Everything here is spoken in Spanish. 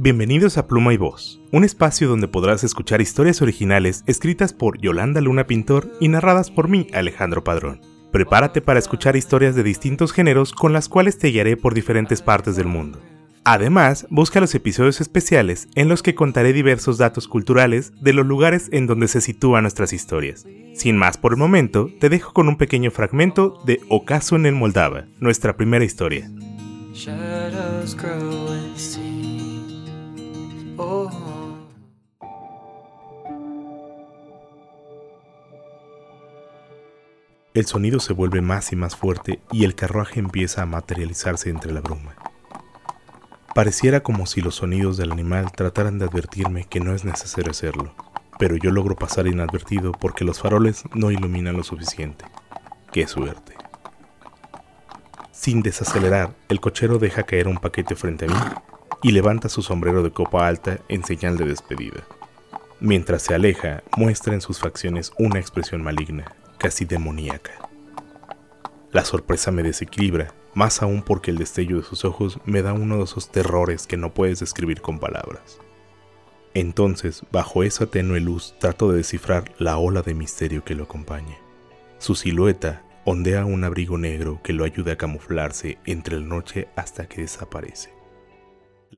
Bienvenidos a Pluma y Voz, un espacio donde podrás escuchar historias originales escritas por Yolanda Luna Pintor y narradas por mí, Alejandro Padrón. Prepárate para escuchar historias de distintos géneros con las cuales te guiaré por diferentes partes del mundo. Además, busca los episodios especiales en los que contaré diversos datos culturales de los lugares en donde se sitúan nuestras historias. Sin más por el momento, te dejo con un pequeño fragmento de Ocaso en el Moldava, nuestra primera historia. El sonido se vuelve más y más fuerte y el carruaje empieza a materializarse entre la bruma. Pareciera como si los sonidos del animal trataran de advertirme que no es necesario hacerlo, pero yo logro pasar inadvertido porque los faroles no iluminan lo suficiente. ¡Qué suerte! Sin desacelerar, el cochero deja caer un paquete frente a mí y levanta su sombrero de copa alta en señal de despedida. Mientras se aleja, muestra en sus facciones una expresión maligna, casi demoníaca. La sorpresa me desequilibra, más aún porque el destello de sus ojos me da uno de esos terrores que no puedes describir con palabras. Entonces, bajo esa tenue luz, trato de descifrar la ola de misterio que lo acompaña. Su silueta ondea un abrigo negro que lo ayuda a camuflarse entre la noche hasta que desaparece.